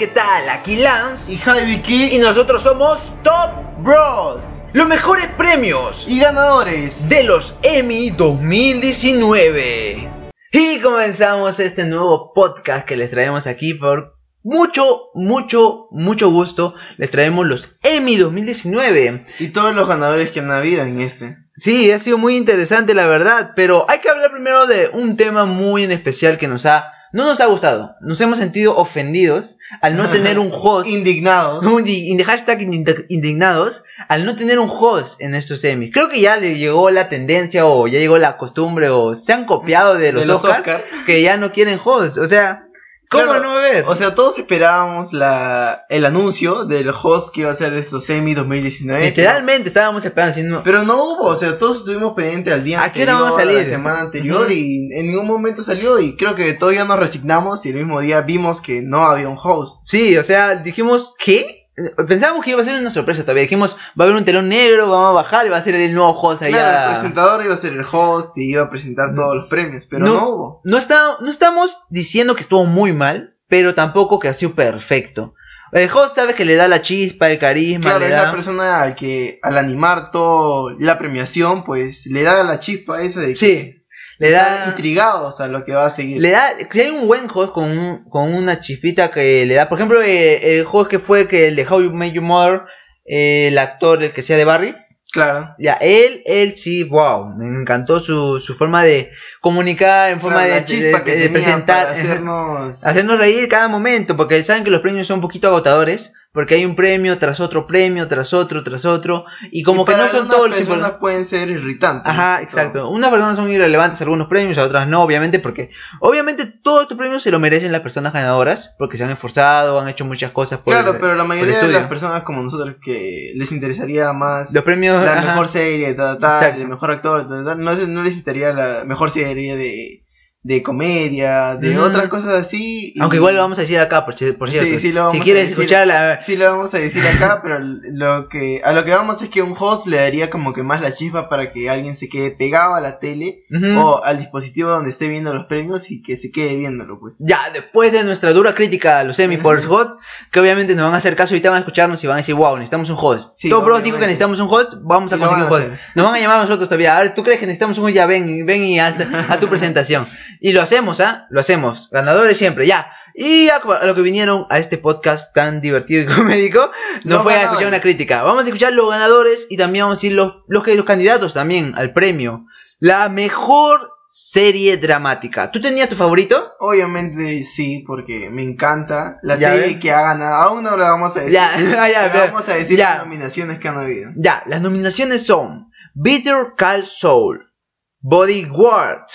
¿qué tal? Aquí Lance y Javi y nosotros somos Top Bros. Los mejores premios y ganadores de los Emmy 2019. Y comenzamos este nuevo podcast que les traemos aquí por mucho, mucho, mucho gusto. Les traemos los Emmy 2019. Y todos los ganadores que han habido en este. Sí, ha sido muy interesante la verdad, pero hay que hablar primero de un tema muy en especial que nos ha no nos ha gustado. Nos hemos sentido ofendidos al no tener un host. indignados. de hashtag indignados al no tener un host en estos semis. Creo que ya le llegó la tendencia o ya llegó la costumbre o se han copiado de los, Oscar, que ya no quieren host. O sea, ¿Cómo no ver? O sea, todos esperábamos la, el anuncio del host que iba a ser de estos semi 2019. Literalmente estábamos esperando. Pero no hubo, o sea, todos estuvimos pendientes al día ¿A qué a salir? la semana anterior y en ningún momento salió y creo que todavía nos resignamos y el mismo día vimos que no había un host. Sí, o sea, dijimos, ¿qué? Pensábamos que iba a ser una sorpresa todavía. Dijimos, va a haber un telón negro, vamos a bajar y va a ser el nuevo host allá. el presentador iba a ser el host y iba a presentar todos los premios, pero no, hubo. No, está, no estamos diciendo que estuvo muy mal, pero tampoco que ha sido perfecto. El host sabe que le da la chispa, el carisma. Claro, es la persona al que al animar toda la premiación, pues le da la chispa esa de sí le da intrigados a lo que va a seguir. Le da, si hay un buen host con, con una chispita que le da, por ejemplo, eh, el host que fue que el de How You Make Your Mother, eh, el actor el que sea de Barry. Claro. Ya, él, él sí, wow, me encantó su, su forma de comunicar, en forma de, chispa que de presentar, hacernos... hacernos reír cada momento, porque saben que los premios son un poquito agotadores porque hay un premio tras otro premio, tras otro, tras otro, y como que no son todos los personas pueden ser irritantes. Ajá, exacto. Unas personas son irrelevantes algunos premios, a otras no, obviamente, porque obviamente todos estos premios se lo merecen las personas ganadoras, porque se han esforzado, han hecho muchas cosas por Claro, pero la mayoría de las personas como nosotros que les interesaría más los premios, la mejor serie, tal, tal, el mejor actor, tal, tal, no, no les interesaría la mejor serie de de comedia, de otras cosas así. Aunque igual lo vamos a decir acá, por, cierto. Sí, sí lo vamos si quieres escuchar la... Sí lo vamos a decir acá, pero lo que a lo que vamos es que un host le daría como que más la chispa para que alguien se quede pegado a la tele o al dispositivo donde esté viendo los premios y que se quede viéndolo, pues. Ya, después de nuestra dura crítica a los Emmy por host, que obviamente nos van a hacer caso y ahorita van a escucharnos y van a decir, wow, necesitamos un host. Sí, Todo Bros dijo que necesitamos un host, vamos a conseguir un host. Nos van a llamar a nosotros todavía. A ver, ¿tú crees que necesitamos un host? Ya ven, ven y haz a tu presentación. Y lo hacemos, ¿ah? Lo hacemos. Ganadores siempre, ya. Y a, lo que vinieron a este podcast tan divertido y comédico, no fue a escuchar una crítica. Vamos a escuchar los ganadores y también vamos a decir los, los, los candidatos también al premio. La mejor serie dramática. ¿Tú tenías tu favorito? Obviamente sí, porque me encanta la serie que ha ganado. Aún no la vamos a decir. Ya, ya, vamos a decir las nominaciones que han habido. Ya, las nominaciones son Bitter Call Soul, Bodyguard,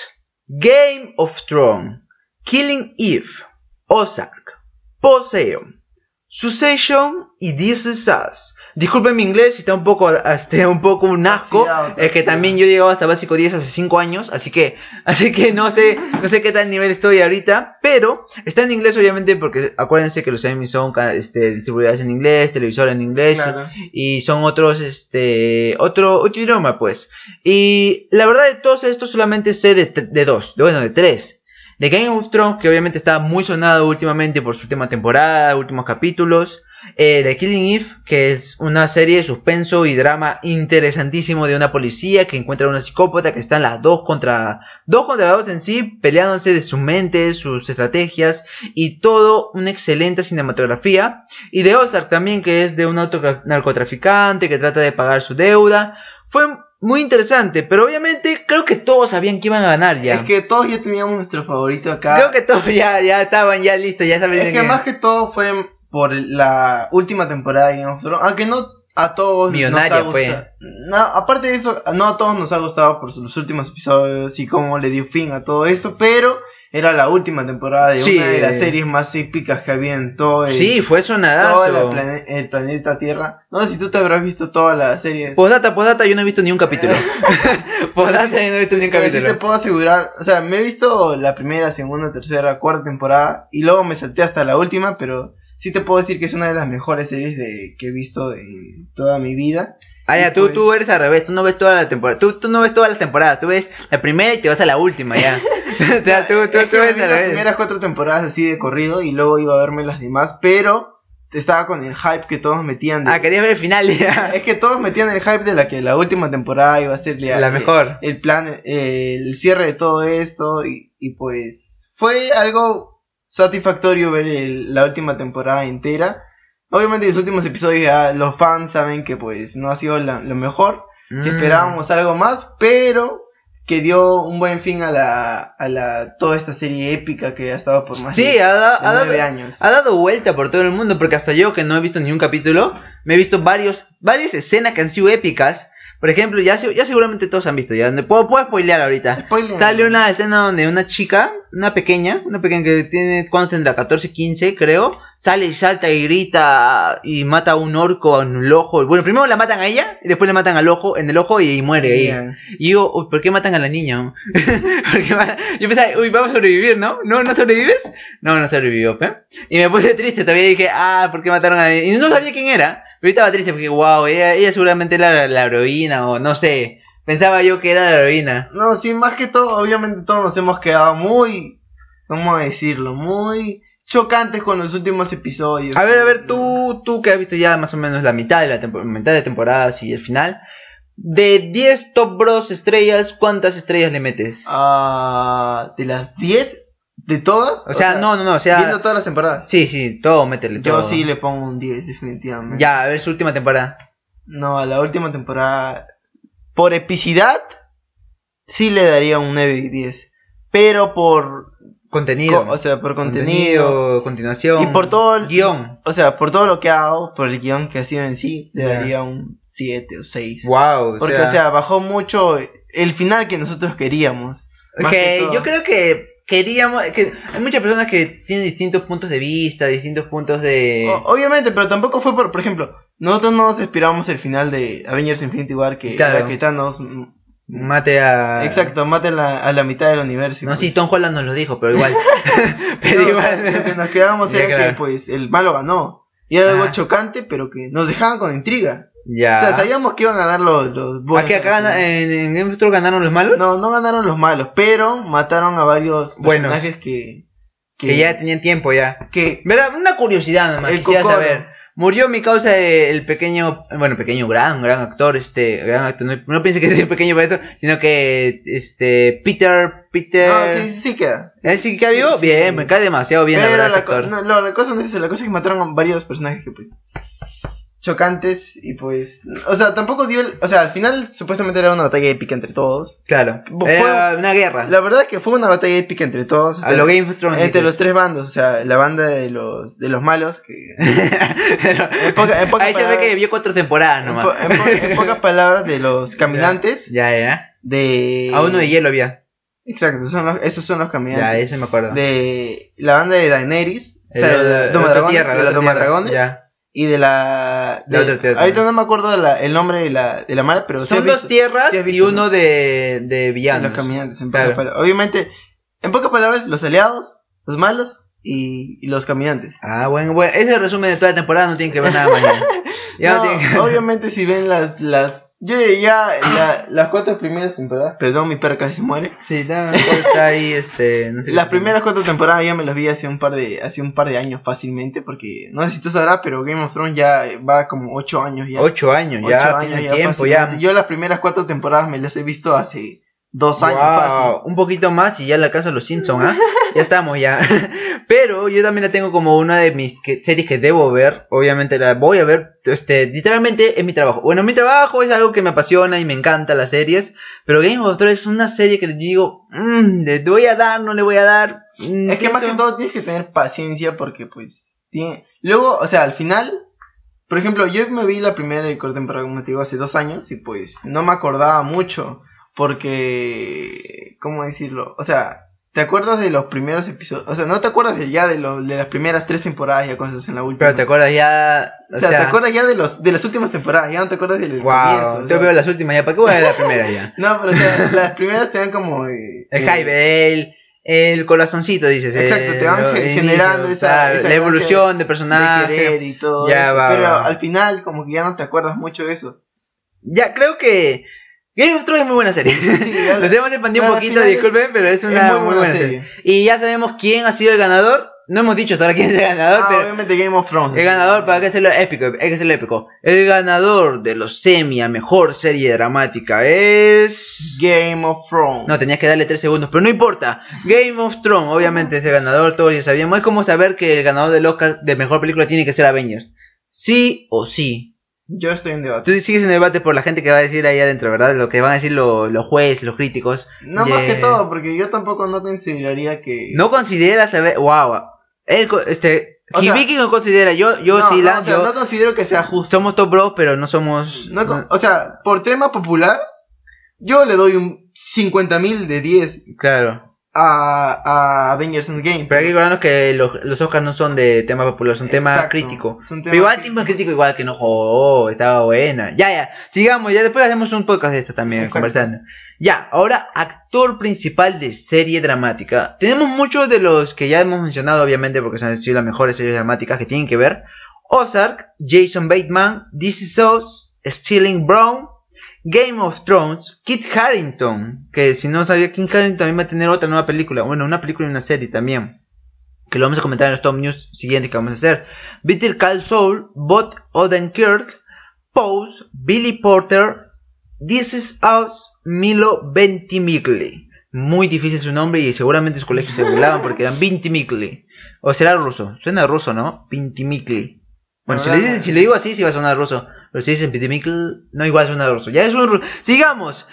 Game of Thrones, Killing Eve, Ozark, Poseidon, Succession y This Is Us. Disculpen mi inglés si está un poco, este, un poco un asco. Es que también yo llegaba hasta básico 10 hace 5 años, así que, así que no sé, no sé qué tal nivel estoy ahorita, pero está en inglés obviamente porque acuérdense que los Emmy son este, distribuidas en inglés, televisor en inglés y son otros, este, otro, otro idioma pues. Y la verdad de todos estos solamente sé de, de dos, de, bueno, de tres. De Game of Thrones, que obviamente está muy sonado últimamente por su última temporada, últimos capítulos. Eh, The Killing Eve, que es una serie de suspenso y drama interesantísimo de una policía que encuentra a una psicópata que están las dos contra dos contra dos en sí, peleándose de sus mentes, sus estrategias y todo una excelente cinematografía. Y de Ozark también, que es de un narcotraficante que trata de pagar su deuda. Fue muy interesante, pero obviamente creo que todos sabían que iban a ganar ya. Es que todos ya teníamos nuestro favorito acá. Creo que todos ya, ya estaban ya listos, ya sabían. Es que, más que todo fue por la última temporada de Game of Thrones, aunque no a todos Millonaria nos ha gustado. No, aparte de eso, no a todos nos ha gustado por los últimos episodios y cómo le dio fin a todo esto, pero era la última temporada de una de las series más épicas que había en todo el, sí, fue sonadazo. Todo el, planeta Tierra. No sé si tú te habrás visto toda la serie. Postdata, postdata, yo no he visto ni un capítulo. postdata, yo no he visto ni un capítulo. Sí te puedo asegurar, o sea, me he visto la primera, segunda, tercera, cuarta temporada y luego me salté hasta la última, pero sí te puedo decir que es una de las mejores series de, que he visto en toda mi vida. Ah, ya, tú, pues tú eres al revés, tú no ves toda la temporada, tú, tú no ves todas las temporadas, tú ves la primera y te vas a la última, ya. o sea, tú, tú, Es tú ves las primeras cuatro temporadas así de corrido y luego iba a verme las demás, pero estaba con el hype que todos metían. de- Ah, querías ver el final ya. Es que todos metían el hype de la que la última temporada iba a ser ya- La mejor. El plan, eh, el cierre de todo esto y, y pues fue algo satisfactorio ver el- la última temporada entera. Obviamente los últimos episodios ya los fans saben que pues no ha sido la- lo mejor, que Mm. esperábamos algo más, pero que dio un buen fin a la, a la toda esta serie épica que ha estado por más Sí, de, ha, da- de ha dado, nueve años. ha dado vuelta por todo el mundo, porque hasta yo que no he visto ni un capítulo, me he visto varios, varias escenas que han sido épicas. Por ejemplo, ya, ya seguramente todos han visto, ya puedo, puedo spoilear ahorita. Spoiler. Sale una escena donde una chica, una pequeña, una pequeña que tiene, ¿cuánto tendrá? 14, 15 creo, sale y salta y grita y mata a un orco en el ojo. Bueno, primero la matan a ella y después le matan al ojo, en el ojo y, muere ahí. Bien. Y yo, uy, ¿por qué matan a la niña? ¿Por qué ma- yo pensaba, uy, vamos a sobrevivir, ¿no? ¿No, no sobrevives? No, no sobrevivió, ¿pe? Y me puse triste, todavía dije, ah, ¿por qué mataron a la niña? Y no sabía quién era, pero yo estaba triste porque, wow, ella, ella seguramente era la, heroína o no sé. Pensaba yo que era la heroína. No, sí, más que todo, obviamente todos nos hemos quedado muy, ¿cómo decirlo? Muy chocantes con los últimos episodios. A ver, a ver, tú, tú que has visto ya más o menos la mitad de la mitad de temporadas y el final. De 10 Top Bros estrellas, ¿cuántas estrellas le metes? Ah, de las 10, de todas. O sea, no, no, no, o sea, Viendo todas las temporadas. sí, sí, todo, métele Yo todo. sí le pongo un 10, definitivamente. Ya, a ver su última temporada. No, a la última temporada, por epicidad, sí le daría un 9 y 10. Pero por, Contenido. co- o sea, por contenido, continuación. y por todo el guion. O sea, por todo lo que hago, por el guion que ha sido en sí, le daría un 7 o 6. Wow, Porque, o sea, bajó mucho el final que nosotros queríamos. todo. yo creo que queríamos que hay muchas personas que tienen distintos puntos de vista, distintos puntos de O- obviamente, pero tampoco fue por, por ejemplo, nosotros no nos esperábamos el final de Avengers Infinity War que, Claro. era que Thanos, mate a exacto, mate a la, a la mitad del universo. No, pues- sí, Tom Holland nos lo dijo, pero igual. pero No, o sea, lo que igual. nos quedamos Ya, era claro. que pues el malo ganó. Y era algo Ajá. chocante, pero que nos dejaban con intriga. Ya. O sea, sabíamos que iban a ganar los, los buenos. ¿A qué acá gana- en, en Game of Thrones ganaron los malos? No, no ganaron los malos, pero mataron a varios Buenos. personajes que, que ya tenían tiempo ya. que ¿Verdad? Una curiosidad nomás, El quisiera Cocoro. saber. Murió mi causa el pequeño, bueno, pequeño, gran, gran actor, este, gran actor, no, no piense que es pequeño esto, sino que, este, Peter, Peter, No, sí, sí, sí queda. ¿él sí que vivo? Sí, sí, bien, me cae demasiado bien, la Pero verdad, ese la, actor. no, no, la cosa no es eso, la cosa es que mataron a varios personajes que pues chocantes y pues, o sea, tampoco dio, el- o sea, al final supuestamente era una batalla épica entre todos. Claro, Fue- era una guerra, La verdad es que fue una batalla épica entre todos. a lo Game of Thrones. entre los tres bandos, o sea, la banda de los de los malos que Pero- poca- en pocas Ahí se ve que vio cuatro temporadas en, nomás. en po- en pocas palabras de los caminantes Ya, ya. de A uno de hielo había. Exacto, son los, esos son los Ya, caminantes. ese me acuerdo. de la banda de Daenerys, o sea, de el- la el Doma otra Dragones, tierra, de la la otra Doma tierra, Dragones Ya. Y de la La de- otra tierra. ahorita no me acuerdo la- el nombre de la, de la mala, pero Son dos visto- tierras sí y uno ¿no? de, de de villanos. los caminantes, en Claro. pocas. Obviamente, en pocas palabras, los aliados, los malos y, y los caminantes. Ah, bueno, bueno, ese resumen de toda la temporada no tiene que ver nada más. ya. Ya no, No, tiene que obviamente si ven las las yo ya la- las cuatro primeras temporadas, perdón, mi perro casi se muere. Sí, no, está ahí, este, no sé Las primeras cuatro temporadas ya me las vi hace un par de hace un par de años fácilmente porque no sé si tú sabrás, pero Game of Thrones ya va como ocho años ya. Ocho años, Ocho ya, años ya tiempo, ya. Yo las primeras cuatro temporadas me las he visto hace dos años Wow, un poquito más y ya la casa de los Simpsons, ¿ah? ya estamos ya. Pero yo también la tengo como una de mis que- series que debo ver. Obviamente la voy a ver. Este, literalmente es mi trabajo. Bueno, mi trabajo es algo que me apasiona y me encanta las series. Pero Game of Thrones es una serie que digo, "Mm, le voy a dar, no le voy a dar. Mm, Es que más que todo tienes que tener paciencia porque pues tiene... Luego, o sea, al final, por ejemplo, yo me vi la primera y corte temporada como te digo hace dos años y pues no me acordaba mucho porque... ¿Cómo decirlo? O sea... ¿Te acuerdas de los primeros episodios? O sea, no te acuerdas de ya de, lo- de las primeras tres temporadas ya cosas en la última. Pero te acuerdas ya. o sea, te acuerdas ya de los de las últimas temporadas, ya no te acuerdas del comienzo. Wow, o yo sea. veo las últimas ya. ¿Para qué voy a ver la primera ya? No, pero o sea, las primeras te dan como... eh, El eh, hype, el, corazoncito, dices. Exacto, eh, te van generando esa- La evolución de de personaje. querer y todo Ya eso. va, pero va. al final como que ya no te acuerdas mucho de eso. Ya, creo que Game of Thrones es muy buena serie. Sí, Nos hemos expandido un poquito, disculpen, pero es una es muy, buena, serie. Y ya sabemos quién ha sido el ganador. No hemos dicho hasta ahora quién es el ganador, Ah, pero obviamente Game of Thrones. el ganador, para que hacerlo épico, hay que hacerlo épico. El ganador de los semi a mejor serie dramática es. Game of Thrones. No, tenías que darle 3 segundos, pero no importa. Game of Thrones, obviamente es el ganador, todos ya sabíamos. Es como saber que el ganador del Oscar de mejor película tiene que ser Avengers. Sí o sí. Yo estoy en debate. Tú sigues en debate por la gente que va a decir ahí adentro, ¿verdad? Lo que van a decir lo- los jueces, los críticos. No más que todo, porque yo tampoco no consideraría que. No consideras saber. Wow. Él, este. O sea- Hibiki no considera. Yo, yo no, sí, no, la. o sea, yo- no considero que sea justo. somos top bros, pero no somos. No o sea, por tema popular, yo le doy un 50.000 de 10 Claro. A, a Avengers Endgame. Pero hay que acordarnos que los, los Oscars no son de tema popular, son tema Exacto, crítico. son Pero tema igual, crítico. tema crítico, igual que no jodó, estaba buena. Ya, ya, sigamos, ya después hacemos un podcast de esto también, Exacto. conversando. Ya, ahora, actor principal de serie dramática. Tenemos muchos de los que ya hemos mencionado, obviamente, porque son sido las mejores series dramáticas que tienen que ver. Ozark, Jason Bateman, This Is Us, Stealing Brown, Game of Thrones, Kit Harrington, que si no sabía, Kit Harrington también va a tener otra nueva película, bueno, una película y una serie también, que lo vamos a comentar en los top news siguientes que vamos a hacer. Better Call Saul, Bot Odenkirk, Pose, Billy Porter, This Is Us, Milo Ventimigli. Muy difícil su nombre y seguramente sus colegios se burlaban porque eran Ventimigli. O será ruso, suena ruso, ¿no? Ventimigli. Bueno, si, le si le digo así, sí va a sonar ruso. Pero si dicen Ventimigli, no igual suena ruso. Ya es un ruso. Sigamos.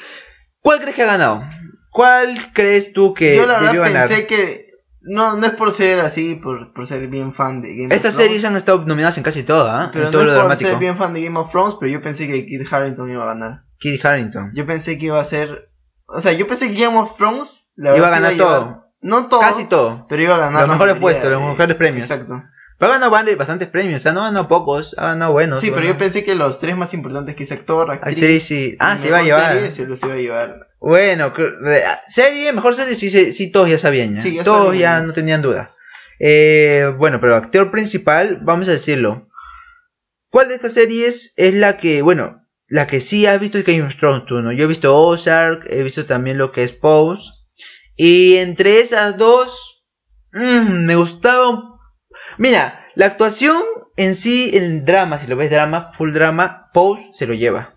¿Cuál crees que ha ganado? ¿Cuál crees tú que yo la debió verdad ganar? pensé que. No, no es por ser así, por, por ser bien fan de Game Estas of Thrones. series han estado nominadas en casi todas, ¿ah? Pero en todo no lo es por dramático. ser bien fan de Game of Thrones, pero yo pensé que Kit Harrington iba a ganar. Kit Harrington. Yo pensé que iba a ser. O sea, yo pensé que Game of Thrones. La Iba a verdad, ganar sí todo. llevar- No todo. Casi todo. Pero iba a ganar. Los la mejores mayoría puestos, los de- mejores premios. Exacto. Pero ha ganado bastantes premios, o sea, no ha ganado pocos, ha ganado buenos. Sí, pero bueno. yo pensé que los tres más importantes que es actor, actriz. Actriz y... Ah, se iba a llevar. serie, se los iba a llevar. Bueno, eh, serie, mejor serie, sí, sí, sí, todos ya sabían. ¿ya? Sí, ya todos sabían. ya no tenían duda. Eh, bueno, pero actor principal, vamos a decirlo. ¿Cuál de estas series es la que, bueno, la que sí has visto es Game of Thrones tú, ¿no? Yo he visto Ozark, he visto también lo que es Pose. Y entre esas dos, mm, me gustaba... un- Mira, la actuación en sí, el drama, si lo ves drama, full drama, Pose se lo lleva.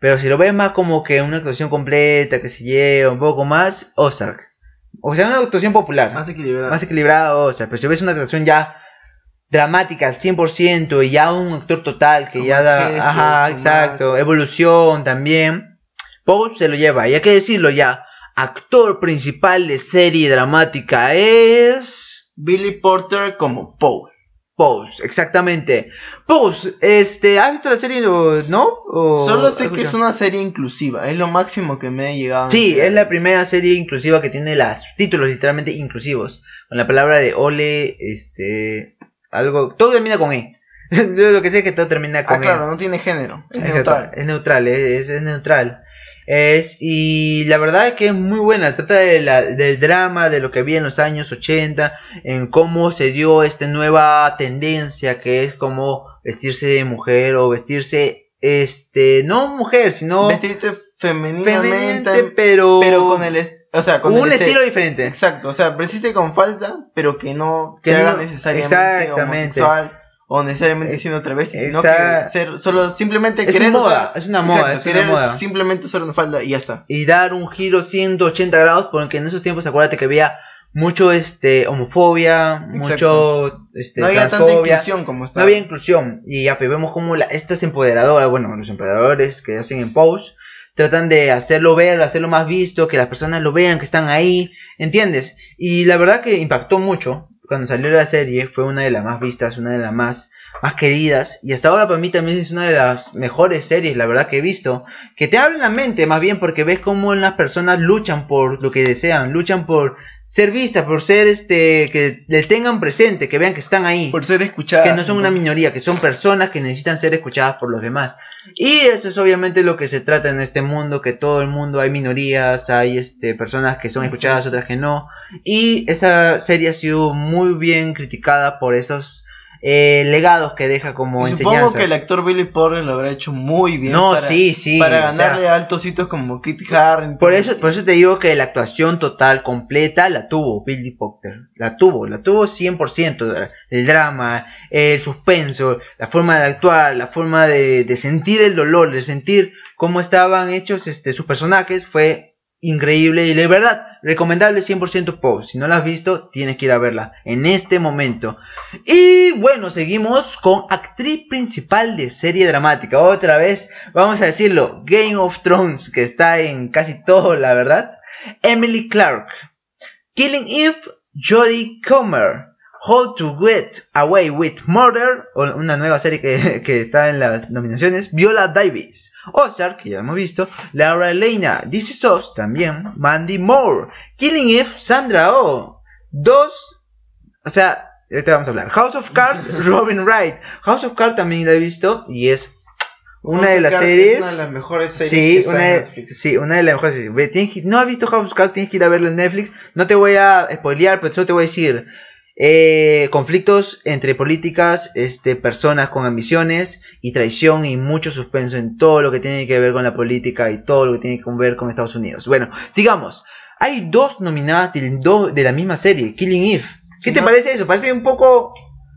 Pero si lo ves más como que una actuación completa, que se lleva un poco más, Ozark. O sea, una actuación popular. Más equilibrado. Más equilibrada, Ozark. Pero si ves una actuación ya dramática al 100% y ya un actor total que Con ya da... gestos, ajá, exacto. más- Evolución también. Pose se lo lleva. Y hay que decirlo ya. Actor principal de serie dramática es... Billy Porter como Paul. Pose, exactamente. Pose, este, ¿has visto la serie o no? ¿O Solo sé que es una serie inclusiva. Es lo máximo que me ha llegado. Sí, es la primera serie inclusiva que tiene los títulos literalmente inclusivos. Con la palabra de ole, este, algo, todo termina con E. Yo lo que sé es que todo termina con Ah, claro, E. no tiene género. Es Exacto, neutral. Es neutral, es- es neutral. Es, y la verdad es que es muy buena. Trata de la- del drama, de lo que había en los años 80, en cómo se dio esta nueva tendencia que es como vestirse de mujer o vestirse, este, no mujer, sino Vestirte femeninamente, pero, pero con el. O sea, con un el este- estilo diferente. Exacto, o sea, vestirte con falda, pero que no Que te haga no- necesariamente exactamente. homosexual o necesariamente Ex- siendo travesti, sino que ser solo simplemente Es querer una moda, usar- es una moda, Exacto, es una querer moda. simplemente usar una falda y ya está. y dar un giro 180 grados porque en esos tiempos acuérdate que había mucho este homofobia mucho este no había tanta inclusión como está. no había inclusión y ya pues, vemos como la, estas empoderadoras bueno los empoderadores que hacen en post tratan de hacerlo ver hacerlo más visto que las personas lo vean que están ahí entiendes y la verdad que impactó mucho cuando salió la serie fue una de las más vistas una de las más más queridas y hasta ahora para mí también es una de las mejores series la verdad que he visto que te abren la mente más bien porque ves cómo las personas luchan por lo que desean, luchan por ser vistas, por ser este, que le tengan presente, que vean que están ahí, por ser escuchada. que no son una minoría, que son personas que necesitan ser escuchadas por los demás. Y eso es obviamente lo que se trata en este mundo, que todo el mundo hay minorías, hay este, personas que son escuchadas, otras que no. Y esa serie ha sido muy bien criticada por esos eh, legados que deja como Y enseñanzas. Supongo que el actor Billy Porter lo habrá hecho muy bien. No, para, sí, sí, Para o sea- ganarle a altos hitos como Kit Harington. Por eso, por eso te digo que la actuación total, completa, la tuvo Billy Potter. La tuvo, la tuvo 100%. El drama, el suspenso, la forma de actuar, la forma de, de sentir el dolor, de sentir cómo estaban hechos este, sus personajes, fue increíble y de verdad, recomendable 100% Post. Si no la has visto, tienes que ir a verla en este momento. Y bueno, seguimos con actriz principal de serie dramática. Otra vez, vamos a decirlo, Game of Thrones, que está en casi todo, la verdad. Emily Clark. Killing Eve, Jodie Comer. How to Get Away with Murder, una nueva serie que, que está en las nominaciones. Viola Davis. Ozark, que ya hemos visto. Laura Elena. This Is Us, también. Mandy Moore. Killing Eve, Sandra Oh. Dos. O sea, ahorita vamos a hablar. House of Cards, Robin Wright. House of Cards también la he visto y es una de las Oscar series. Es una de las mejores series Sí, que está una en Netflix. sí, una de las mejores series. Que- no has visto House of Cards, tienes que ir a verlo en Netflix. No te voy a spoilear, pero solo te voy a decir. Eh, conflictos entre políticas, este, personas con ambiciones y traición y mucho suspenso en todo lo que tiene que ver con la política y todo lo que tiene que ver con Estados Unidos. Bueno, sigamos. Hay dos nominadas de, la misma serie, Killing Eve. ¿Qué Sí, te ¿no? parece eso? Parece un poco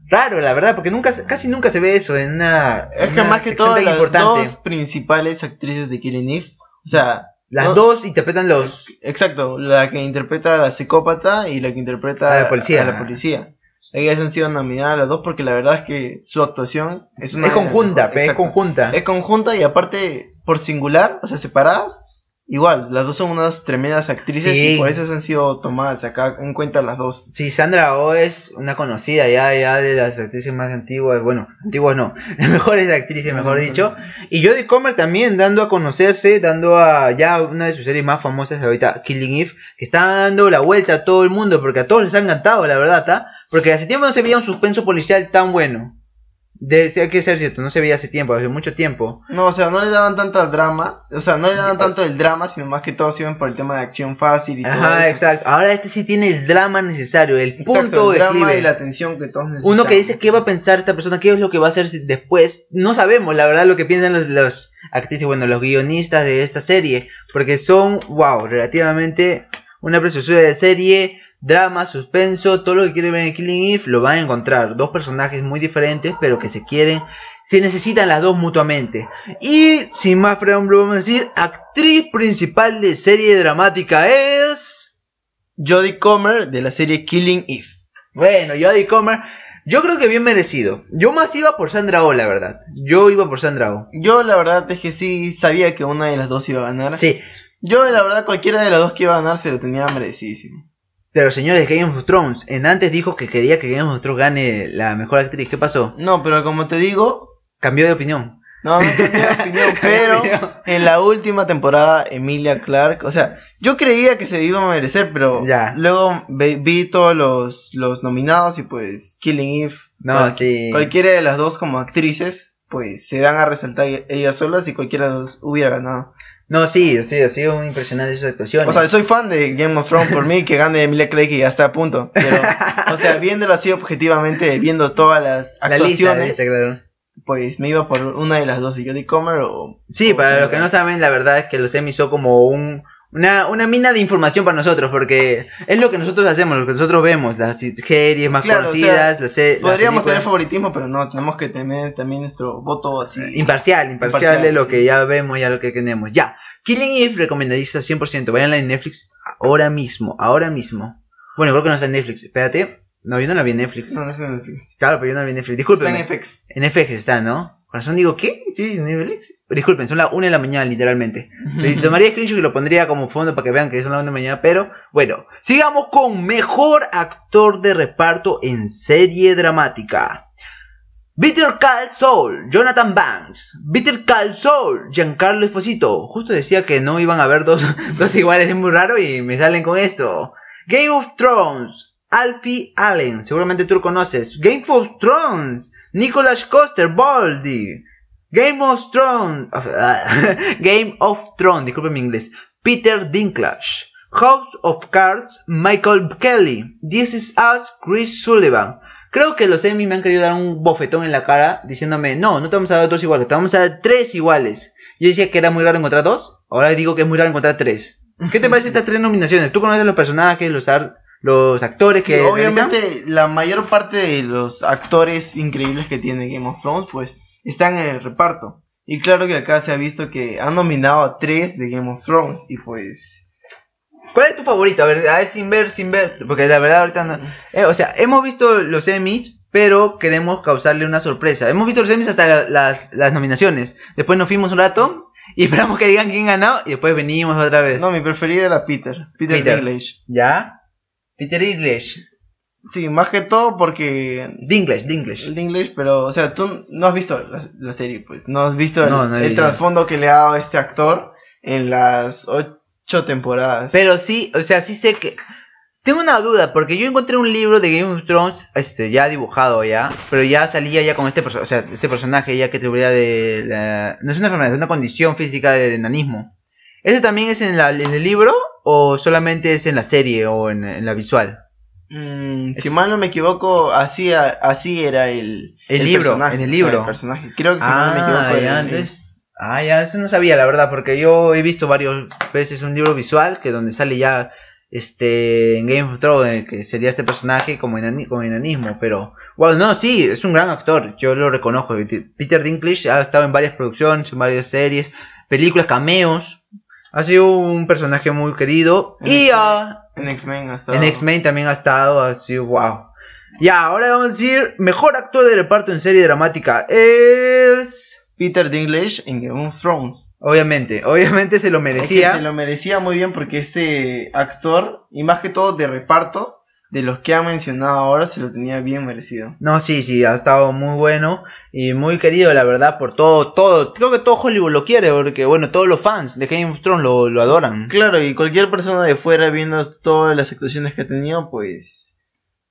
raro, la verdad, porque nunca, casi nunca se ve eso en una. Es que una más que todo las importante. dos principales actrices de Killing Eve, o sea, Las no- dos interpretan los. exacto, la que interpreta a la psicópata y la que interpreta A la policía. a la policía. Ellas han sido nominadas las dos porque la verdad es que su actuación es una Es conjunta, mejores. pe, es conjunta. Es conjunta y aparte por singular, o sea, separadas, igual, las dos son unas tremendas actrices Sí. y por eso han sido tomadas acá en cuenta las dos. Sí, Sandra Oh es una conocida ya, ya de las actrices más antiguas, bueno, antiguas no, las mejores actrices, mejor dicho. Y Jodie Comer también dando a conocerse, dando a ya una de sus series más famosas ahorita, Killing Eve, que está dando la vuelta a todo el mundo, porque a todos les ha encantado, la verdad, ¿tá? Porque hace tiempo no se veía un suspenso policial tan bueno. De, hay que ser cierto, no se veía hace tiempo, hace mucho tiempo. No, o sea, no le daban tanta drama, o sea, no le daban tanto el drama, sino más que todo se iban por el tema de acción fácil y todo Ajá, eso. exacto. Ahora este sí tiene el drama necesario, el Exacto, punto el de drama y la atención que todos necesitan. Uno que dice qué va a pensar esta persona, qué es lo que va a hacer después. No sabemos, la verdad, lo que piensan los, los actrices, bueno, los guionistas de esta serie. Porque son, wow, relativamente una preciosura de serie, drama, suspenso, todo lo que quieren ver en Killing Eve lo van a encontrar. Dos personajes muy diferentes, pero que se quieren, se necesitan las dos mutuamente. Y sin más preámbulo, vamos a decir, actriz principal de serie dramática es. Jodie Comer de la serie Killing Eve. Bueno, Jodie Comer, yo creo que bien merecido. Yo más iba por Sandra Oh, la verdad. Yo iba por Sandra Oh. Yo la verdad es que sí sabía que una de las dos iba a ganar. Sí, Yo la verdad cualquiera de las dos que iba a ganar se lo tenía merecidísimo. pero señores, Game of Thrones, en antes dijo que quería que Game of Thrones gane la mejor actriz. ¿Qué pasó? No, pero como te digo, Cambió de opinión. no, no tengo opinión, pero en la última temporada Emilia Clark, o sea, yo creía que se iba a merecer, pero Ya. luego vi todos los, los nominados y pues Killing Eve, No, cual- sí. cualquiera de las dos como actrices, pues se dan a resaltar ellas solas y cualquiera de las dos hubiera ganado. No, sí, sí, ha sido impresionante sus actuaciones. O sea, soy fan de Game of Thrones por mí, que gane Emilia Clarke y ya está a punto. Pero, o sea, viéndolo así objetivamente, viendo todas las la lista, actuaciones, la lista, claro. pues me iba por una de las dos, de Jodie Comer o... Sí, o para los que no saben, la verdad es que los Emmy son como un, una, una mina de información para nosotros, porque es lo que nosotros hacemos, lo que nosotros vemos, las series más Claro, o conocidas, las se- las Podríamos tener películas. favoritismo, pero no, tenemos que tener también nuestro voto así. Imparcial, imparcial, Imparcial, de lo sí. que ya vemos, ya lo que tenemos. Ya, Killing Eve recomendadísima 100%, vayanla en Netflix ahora mismo, ahora mismo. Bueno, creo que no está en Netflix, espérate. No, yo no la vi en Netflix. No, no está en Netflix. Claro, pero yo no la vi en Netflix. Está Disculpen. en FX. En FX está, ¿no? Corazón digo, ¿qué? ¿Qué en Netflix? Disculpen, son las 1 de la mañana, literalmente. Le tomaría screenshot y lo pondría como fondo para que vean que son las 1 de la mañana, pero bueno. Sigamos con mejor actor de reparto en serie dramática. Bitter Call Saul, Jonathan Banks. Bitter Call Saul, Giancarlo Esposito. Justo decía que no iban a haber dos, dos iguales, es muy raro y me salen con esto. Game of Thrones, Alfie Allen, seguramente tú lo conoces. Game of Thrones, Nicholas Coster Baldy. Game of Thrones, Game of Thrones, disculpen mi inglés. Peter Dinklage. House of Cards, Michael Kelly. This is Us, Chris Sullivan. Creo que los Emmy me han querido dar un bofetón en la cara diciéndome, no, no te vamos a dar dos iguales, te vamos a dar tres iguales. Yo decía que era muy raro encontrar dos, ahora digo que es muy raro encontrar tres. ¿Qué te parece estas tres nominaciones? ¿Tú conoces los personajes, los, ar- los actores Sí, que... obviamente la mayor parte de los actores increíbles que tiene Game of Thrones pues están en el reparto. Y claro que acá se ha visto que han nominado a tres de Game of Thrones y pues... ¿Cuál es tu favorito? A ver, a ver, sin ver, sin ver, porque la verdad ahorita no... Eh, o sea, hemos visto los Emmys, pero queremos causarle una sorpresa. Hemos visto los Emmys hasta la- las, las nominaciones. Después nos fuimos un rato y esperamos que digan quién ganó y después venimos otra vez. No, mi preferido era Peter, Peter, Peter. ¿Ya? Peter English. Sí, más que todo porque... Dinklage. El Dinklage, pero, o sea, tú no has visto la, la serie, pues. No has visto el, No, el trasfondo que le ha dado este actor en las ocho temporadas. Pero sí, o sea, sí sé que... Tengo una duda, porque yo encontré un libro de Game of Thrones, este, ya dibujado ya, pero ya salía ya con este, o sea, este personaje ya que tuviera de... la- no es una enfermedad, es una condición física del enanismo. ¿Ese también es en, la- en el libro o solamente es en la serie o en, en la visual? Mm, si mal no me equivoco, así, así era el, El libro, en el libro. el personaje. Creo que si mal no me equivoco. Ah, era ya, el- entonces... Ah, ya, eso no sabía, la verdad, porque yo he visto varias veces un libro visual que donde sale ya este en Game of Thrones eh, que sería este personaje como, enani- como enanismo, pero bueno, no, sí, es un gran actor, yo lo reconozco. Peter Dinklage ha estado en varias producciones, en varias series, películas, cameos. Ha sido un personaje muy querido En y X-Men. ah, En X-Men hasta. en X-Men también ha estado así, wow. Ya, ahora vamos a decir, mejor actor de reparto en serie dramática es... Peter Dinklage en Game of Thrones. Obviamente, obviamente se lo Es que merecía. se lo merecía muy bien porque este actor, y más que todo de reparto, de los que ha mencionado ahora, se lo tenía bien merecido. No, sí, sí, ha estado muy bueno y muy querido, la verdad, por todo, todo. Creo que todo Hollywood lo quiere, porque, bueno, todos los fans de Game of Thrones lo, lo adoran. Claro, y cualquier persona de fuera viendo todas las actuaciones que ha tenido, pues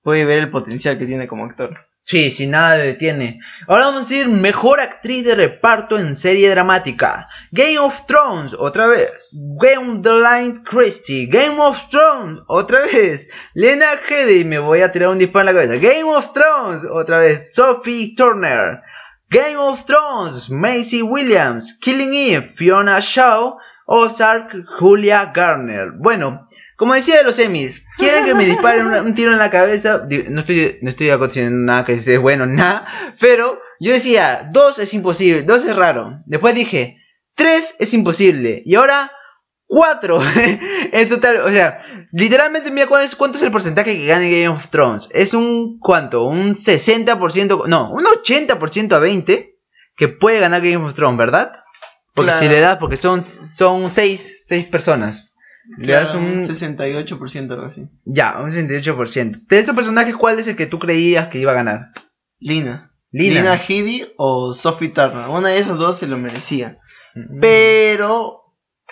puede ver el potencial que tiene como actor. Sí, sin nada le detiene. Ahora vamos a decir mejor actriz de reparto en serie dramática. Game of Thrones, otra vez. Game the Christie. Game of Thrones, otra vez. Lena Headey, me voy a tirar un disparo en la cabeza. Game of Thrones, otra vez. Sophie Turner. Game of Thrones, Macy Williams. Killing Eve, Fiona Shaw. Ozark, Julia Garner. Bueno, como decía de los Emmys, quieren que me disparen un, un tiro en la cabeza. No estoy, no estoy aconsejando nada que sea bueno, nada. Pero yo decía, dos es imposible, dos es raro. Después dije, tres es imposible. Y ahora, cuatro. en total, o sea, literalmente, mira cuál es- cuánto es el porcentaje que gana Game of Thrones. Es un, ¿cuánto? Un 60%, no, un 80% a 20 que puede ganar Game of Thrones, ¿verdad? Porque Claro. si le das, porque son, son seis, seis personas. Le das un, 68% algo así. ya, un 68%. De esos personajes, ¿cuál es el que tú creías que iba a ganar? Lina. Lina. Lina Headey o Sophie Turner. Una de esas dos se lo merecía. Mm. Pero,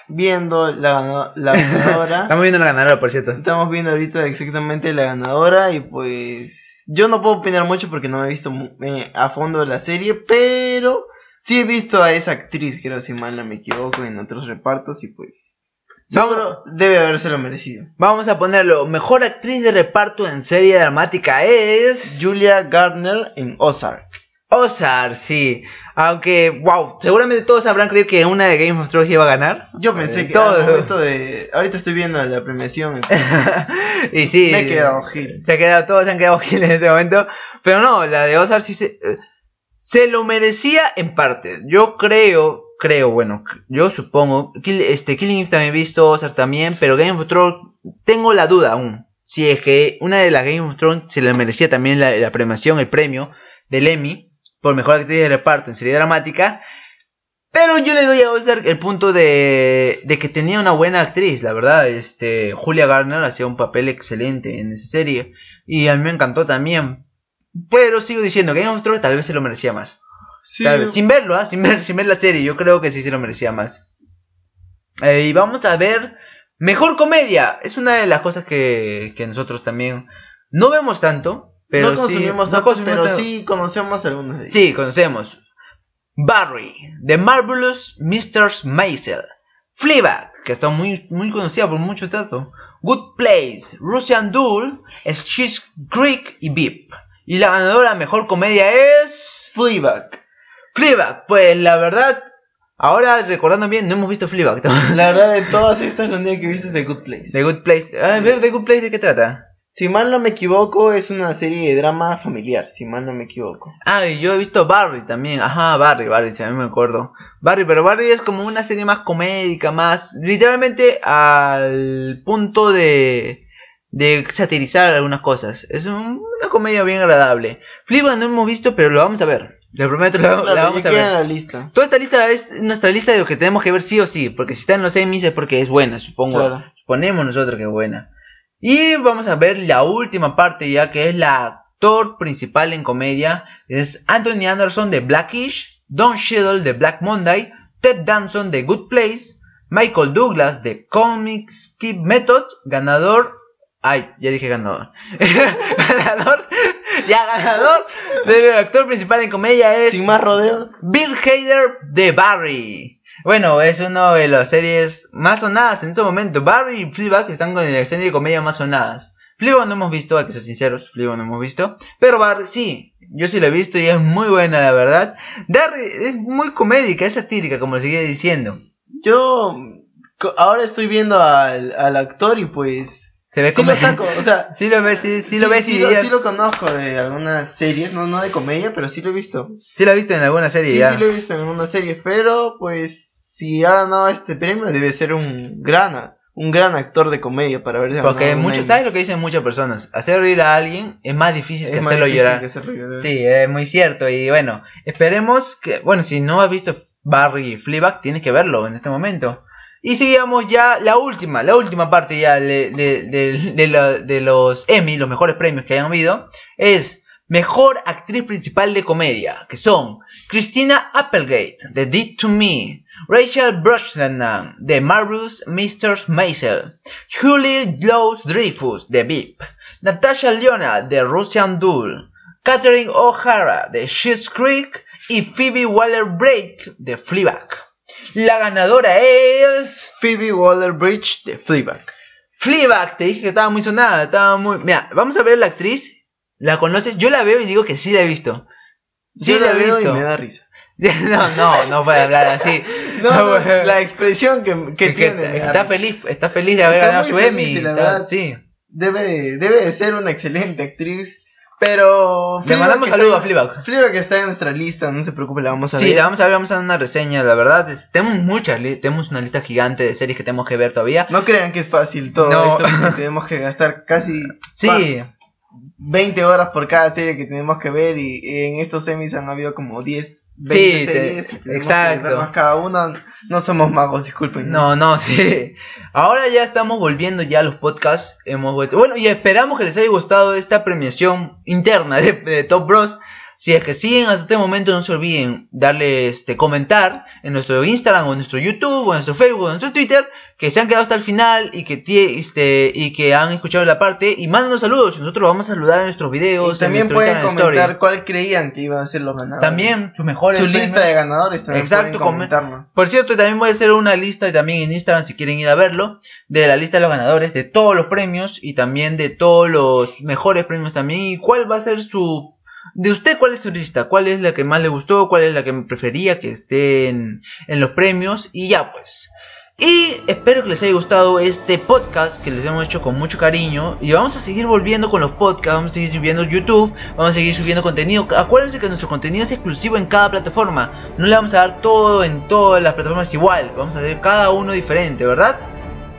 viendo la, gana- la ganadora, Estamos viendo la ganadora, por cierto. estamos viendo ahorita exactamente la ganadora y pues yo no puedo opinar mucho porque no me he visto eh, a fondo la serie, pero sí he visto a esa actriz, creo si mal no me equivoco, en otros repartos y pues seguro debe habérselo merecido. Vamos a ponerlo. Mejor actriz de reparto en serie dramática es. Julia Gardner en Ozark. Ozark, sí. Aunque, wow, seguramente todos habrán creído que una de Game of Thrones iba a ganar. Yo pensé Eh, que todo. al momento de... Ahorita estoy viendo la premiación. y sí. Me he quedado gil. Se ha quedado, todos se han quedado gil en este momento. Pero no, la de Ozark sí se, eh, se lo merecía en parte. Yo creo, creo, bueno, yo supongo. Este, Killing Eve también he visto, Ozark también, pero Game of Thrones, tengo la duda aún. Si es que una de las Game of Thrones se le merecía también la, la premiación, el premio del Emmy por mejor actriz de reparto en serie dramática. Pero yo le doy a Ozark el punto de, de que tenía una buena actriz, la verdad. Este, Julia Garner hacía un papel excelente en esa serie. Y a mí me encantó también. Pero sigo diciendo Game of Thrones tal vez se lo merecía más. Sí, Tal vez, sin verlo, ¿ah? sin, ver, sin ver la serie, yo creo que sí se lo merecía más. Eh, y vamos a ver Mejor comedia. Es una de las cosas que, que nosotros también no vemos tanto. Pero no consumimos sí, no tanto, consumimos pero tanto. sí conocemos de ellos. Sí, conocemos. Barry, The Marvelous Mr. Maisel. Fleabag, que está muy, muy conocida por mucho trato. Good Place, Russian Doll, Schitt's Creek y Beep. Y la ganadora mejor comedia es... Fleabag. Fleabag. Pues la verdad, ahora recordando bien, no hemos visto Fleabag. La verdad de todas estas, la única que he visto es The Good Place. The Good Place. A ver, The Good Place, ¿de qué trata? Si mal no me equivoco, es una serie de drama familiar, si mal no me equivoco. Ah, y yo he visto Barry también. Ajá, Barry, Barry, si a mí me acuerdo. Barry, pero Barry es como una serie más comédica, más literalmente al punto de de satirizar algunas cosas. Es un- una comedia bien agradable. Fleabag no hemos visto, pero lo vamos a ver. Le prometo, la, vamos a ver. la lista. Toda esta lista es nuestra lista de lo que tenemos que ver sí o sí, porque si está en los Emmys es porque es buena, supongo. Claro. Suponemos nosotros que es buena. Y vamos a ver la última parte ya, que es la actor principal en comedia. Es Anthony Anderson de Blackish, Don Cheadle de Black Monday, Ted Danson de Good Place, Michael Douglas de Comic Skip Method, ganador... Ay, ya dije ganador. ganador... Ya, ganador del actor principal en comedia es... Sin más rodeos. Bill Hader de Barry. Bueno, es una de las series más sonadas en este momento. Barry y Fleabag están con la serie de comedia más sonadas. Fleabag no hemos visto, hay que ser sinceros, Fleabag no hemos visto. Pero Barry sí, yo sí lo he visto y es muy buena la verdad. Barry es muy comédica, es satírica como le seguía diciendo. Yo ahora estoy viendo al, al actor y pues... Se ve Sí como... lo saco, o sea... Sí lo ves, sí, sí lo ves y sí, lo, dirías- sí lo conozco de algunas series, no, no de comedia, pero sí lo he visto. sí lo has visto en alguna serie Sí, ya. sí lo he visto en algunas series, pero pues si ha ganado este premio debe ser un gran, un gran actor de comedia para ganado Porque muchos. ¿sabes lo que dicen muchas personas? Hacer reír a alguien es más difícil que más hacerlo difícil llorar. que hacerlo llorar. Sí, es muy cierto. Y bueno, esperemos que, bueno, si no has visto Barry Fleabag, tienes que verlo en este momento. Y seguimos ya la última, la última parte ya de, de- de- la- de los Emmy, los mejores premios que hayan habido, es Mejor Actriz Principal de Comedia, que son Christina Applegate, de Did to Me, Rachel Brosnahan, de Marvelous Mr. Maisel, Julie Glowes Dreyfus, de VIP, Natasha Leona, de Russian Doll, Catherine O'Hara, de Schitt's Creek, y Phoebe Waller-Bridge, de Fleabag. La ganadora es... Phoebe Waller-Bridge de Fleabag. Fleabag, te dije que estaba muy sonada, estaba muy... Mira, vamos a ver la actriz. ¿La conoces? Yo la veo y digo que sí la he visto. Sí Yo la la he visto. y me da risa. No, no, no puede hablar así. No, no, la expresión que, que que tiene. está, feliz, está feliz de haber Está ganado su Emmy. sí. Debe de, debe de ser una excelente actriz. Pero. Le mandamos saludos en- a Fleabag. Fleabag está en nuestra lista, no se preocupe, la vamos a Sí, ver. la vamos a ver, vamos a dar una reseña, la verdad. es- tenemos muchas, tenemos una lista gigante de series que tenemos que ver todavía. No crean que es fácil todo No. esto, porque tenemos que gastar casi Sí, 20 horas por cada serie que tenemos que ver. Y, y en estos semis han habido como 10, 20 Sí, series. exacto. vernos cada una. No somos magos, disculpen. no, no, sí. Ahora ya estamos volviendo ya a los podcasts. Hemos vuelto. Bueno, y esperamos que les haya gustado esta premiación interna de, de Top Bros. Si es que siguen hasta este momento, no se olviden darle este comentar en nuestro Instagram o en nuestro YouTube o en nuestro Facebook o en nuestro Twitter que se han quedado hasta el final y que este y que han escuchado la parte y mándanos saludos nosotros los vamos a saludar en nuestros videos. Y también pueden Story. comentar cuál creían que iban a ser los ganadores. También sus mejores Su premios. lista de ganadores también Exacto, comentarnos. Por cierto, también voy a hacer una lista también en Instagram si quieren ir a verlo, de la lista de los ganadores, de todos los premios y también de todos los mejores premios también y cuál va a ser su... De usted, ¿cuál es su lista? ¿Cuál es la que más le gustó? ¿Cuál es la que prefería que esté en, en los premios? Y ya pues. Y espero que les haya gustado este podcast que les hemos hecho con mucho cariño. Y vamos a seguir volviendo con los podcasts, vamos a seguir subiendo YouTube, vamos a seguir subiendo contenido. Acuérdense que nuestro contenido es exclusivo en cada plataforma. No le vamos a dar todo en todas las plataformas igual. Vamos a hacer cada uno diferente, ¿verdad?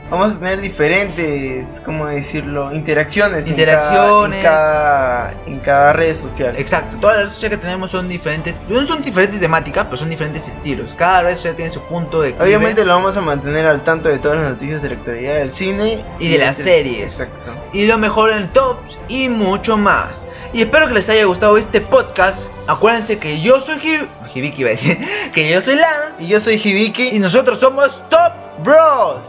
Vamos a tener diferentes, ¿cómo decirlo? Interacciones. en Interacciones. cada- En cada, en cada red social. Exacto, todas las redes sociales que tenemos son diferentes. No son diferentes temáticas, pero son diferentes estilos. Cada red social tiene su punto de. Obviamente lo vamos a mantener al tanto de todas las noticias de la actualidad del cine Y de las series. Exacto. y lo mejor en tops y mucho más. Y espero que les haya gustado este podcast. Acuérdense que yo soy Hib Hibiki, iba a decir. Que yo soy Lance. Y yo soy Hibiki. Y nosotros somos Top Bros.